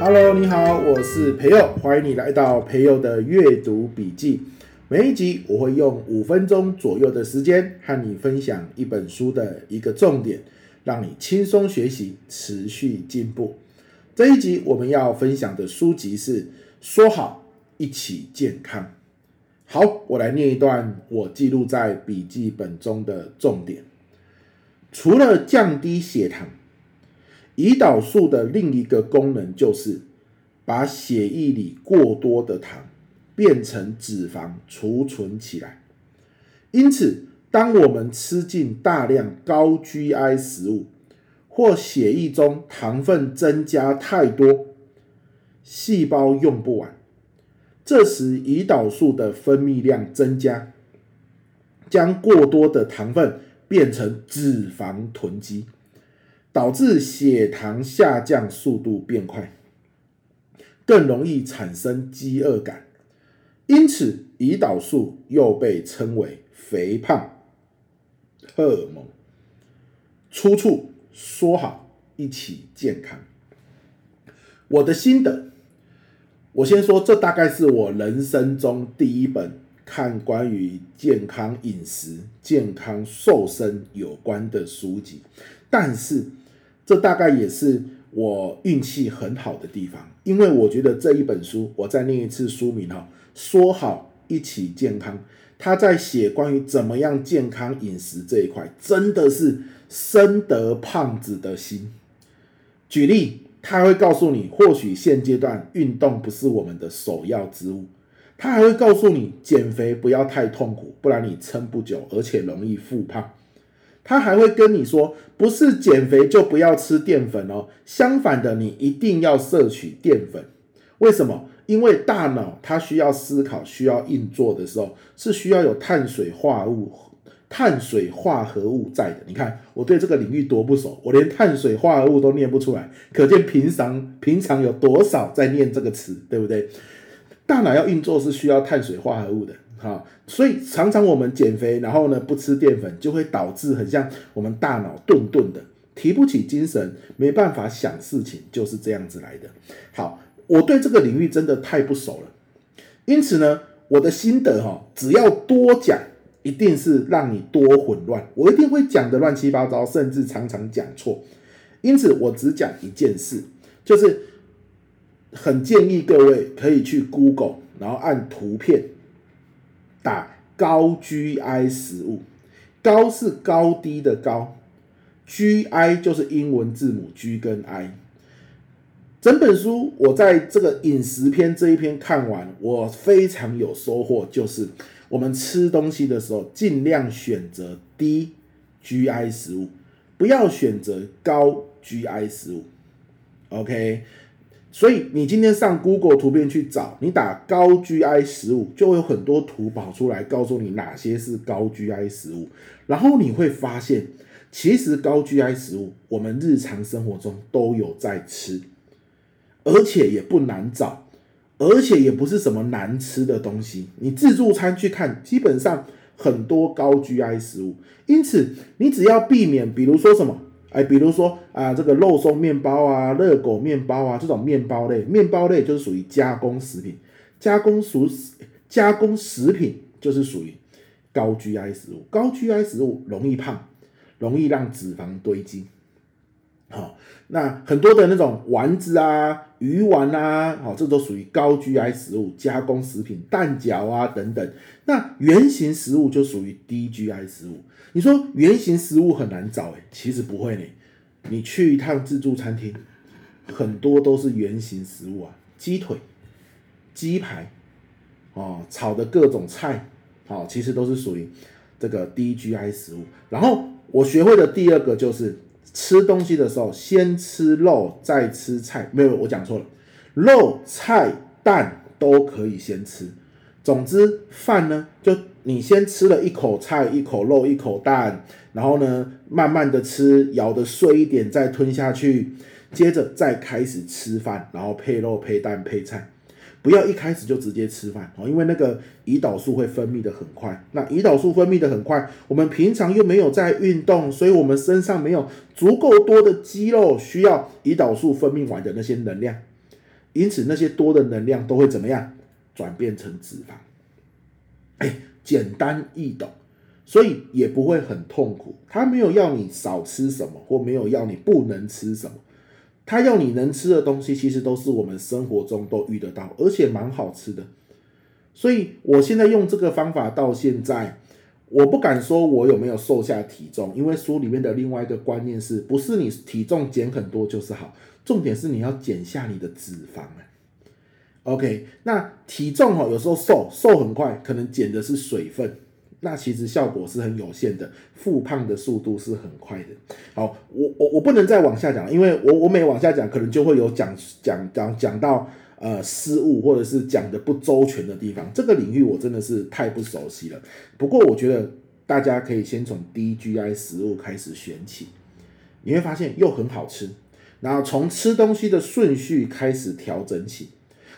Hello，你好，我是培佑，欢迎你来到培佑的阅读笔记。每一集我会用五分钟左右的时间和你分享一本书的一个重点，让你轻松学习，持续进步。这一集我们要分享的书籍是《说好一起健康》。好，我来念一段我记录在笔记本中的重点。除了降低血糖，胰岛素的另一个功能就是把血液里过多的糖。变成脂肪储存起来，因此，当我们吃进大量高 GI 食物，或血液中糖分增加太多，细胞用不完，这时胰岛素的分泌量增加，将过多的糖分变成脂肪囤积，导致血糖下降速度变快，更容易产生饥饿感。因此，胰岛素又被称为肥胖荷尔蒙。出处说好一起健康。我的心得，我先说，这大概是我人生中第一本看关于健康饮食、健康瘦身有关的书籍，但是这大概也是我运气很好的地方，因为我觉得这一本书，我再念一次书名哈。说好一起健康，他在写关于怎么样健康饮食这一块，真的是深得胖子的心。举例，他会告诉你，或许现阶段运动不是我们的首要之务。他还会告诉你，减肥不要太痛苦，不然你撑不久，而且容易复胖。他还会跟你说，不是减肥就不要吃淀粉哦，相反的，你一定要摄取淀粉。为什么？因为大脑它需要思考、需要运作的时候，是需要有碳水化合物、碳水化合物在的。你看我对这个领域多不熟，我连碳水化合物都念不出来，可见平常平常有多少在念这个词，对不对？大脑要运作是需要碳水化合物的，哈，所以常常我们减肥，然后呢不吃淀粉，就会导致很像我们大脑顿顿的，提不起精神，没办法想事情，就是这样子来的。好。我对这个领域真的太不熟了，因此呢，我的心得哈，只要多讲，一定是让你多混乱，我一定会讲得乱七八糟，甚至常常讲错。因此，我只讲一件事，就是很建议各位可以去 Google，然后按图片打高 GI 食物，高是高低的高，GI 就是英文字母 G 跟 I。整本书我在这个饮食篇这一篇看完，我非常有收获。就是我们吃东西的时候，尽量选择低 GI 食物，不要选择高 GI 食物。OK，所以你今天上 Google 图片去找，你打高 GI 食物，就会有很多图跑出来，告诉你哪些是高 GI 食物。然后你会发现，其实高 GI 食物我们日常生活中都有在吃。而且也不难找，而且也不是什么难吃的东西。你自助餐去看，基本上很多高 GI 食物，因此你只要避免，比如说什么，哎，比如说啊，这个肉松面包啊、热狗面包啊这种面包类，面包类就是属于加工食品，加工属加工食品就是属于高 GI 食物，高 GI 食物容易胖，容易让脂肪堆积。好，那很多的那种丸子啊、鱼丸啊，好，这都属于高 GI 食物、加工食品、蛋饺啊等等。那圆形食物就属于低 GI 食物。你说圆形食物很难找诶，其实不会呢。你去一趟自助餐厅，很多都是圆形食物啊，鸡腿、鸡排，哦，炒的各种菜，哦，其实都是属于这个低 GI 食物。然后我学会的第二个就是。吃东西的时候，先吃肉，再吃菜。没有，我讲错了，肉、菜、蛋都可以先吃。总之，饭呢，就你先吃了一口菜、一口肉、一口蛋，然后呢，慢慢的吃，咬得碎一点再吞下去，接着再开始吃饭，然后配肉、配蛋、配菜。不要一开始就直接吃饭哦，因为那个胰岛素会分泌的很快。那胰岛素分泌的很快，我们平常又没有在运动，所以我们身上没有足够多的肌肉需要胰岛素分泌完的那些能量，因此那些多的能量都会怎么样？转变成脂肪。哎，简单易懂，所以也不会很痛苦。他没有要你少吃什么，或没有要你不能吃什么。他要你能吃的东西，其实都是我们生活中都遇得到，而且蛮好吃的。所以我现在用这个方法到现在，我不敢说我有没有瘦下体重，因为书里面的另外一个观念是不是你体重减很多就是好，重点是你要减下你的脂肪。OK，那体重哦，有时候瘦瘦很快，可能减的是水分。那其实效果是很有限的，复胖的速度是很快的。好，我我我不能再往下讲，因为我我每往下讲，可能就会有讲讲讲讲到呃失误或者是讲的不周全的地方。这个领域我真的是太不熟悉了。不过我觉得大家可以先从低 GI 食物开始选起，你会发现又很好吃。然后从吃东西的顺序开始调整起。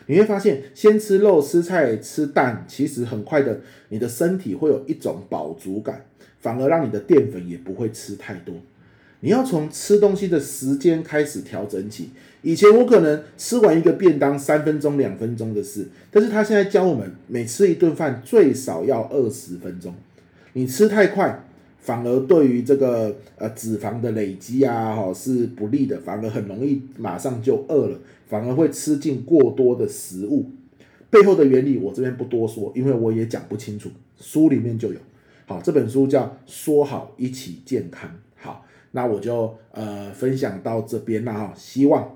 你会发现，先吃肉、吃菜、吃蛋，其实很快的，你的身体会有一种饱足感，反而让你的淀粉也不会吃太多。你要从吃东西的时间开始调整起。以前我可能吃完一个便当三分钟、两分钟的事，但是他现在教我们，每吃一顿饭最少要二十分钟。你吃太快，反而对于这个呃脂肪的累积啊，哈是不利的，反而很容易马上就饿了，反而会吃进过多的食物。背后的原理我这边不多说，因为我也讲不清楚，书里面就有。好，这本书叫《说好一起健康》。好，那我就呃分享到这边了哈，希望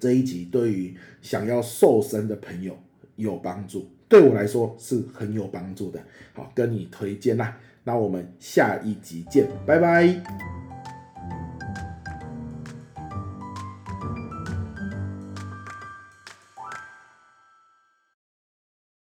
这一集对于想要瘦身的朋友有帮助，对我来说是很有帮助的。好，跟你推荐啦。那我们下一集见，拜拜。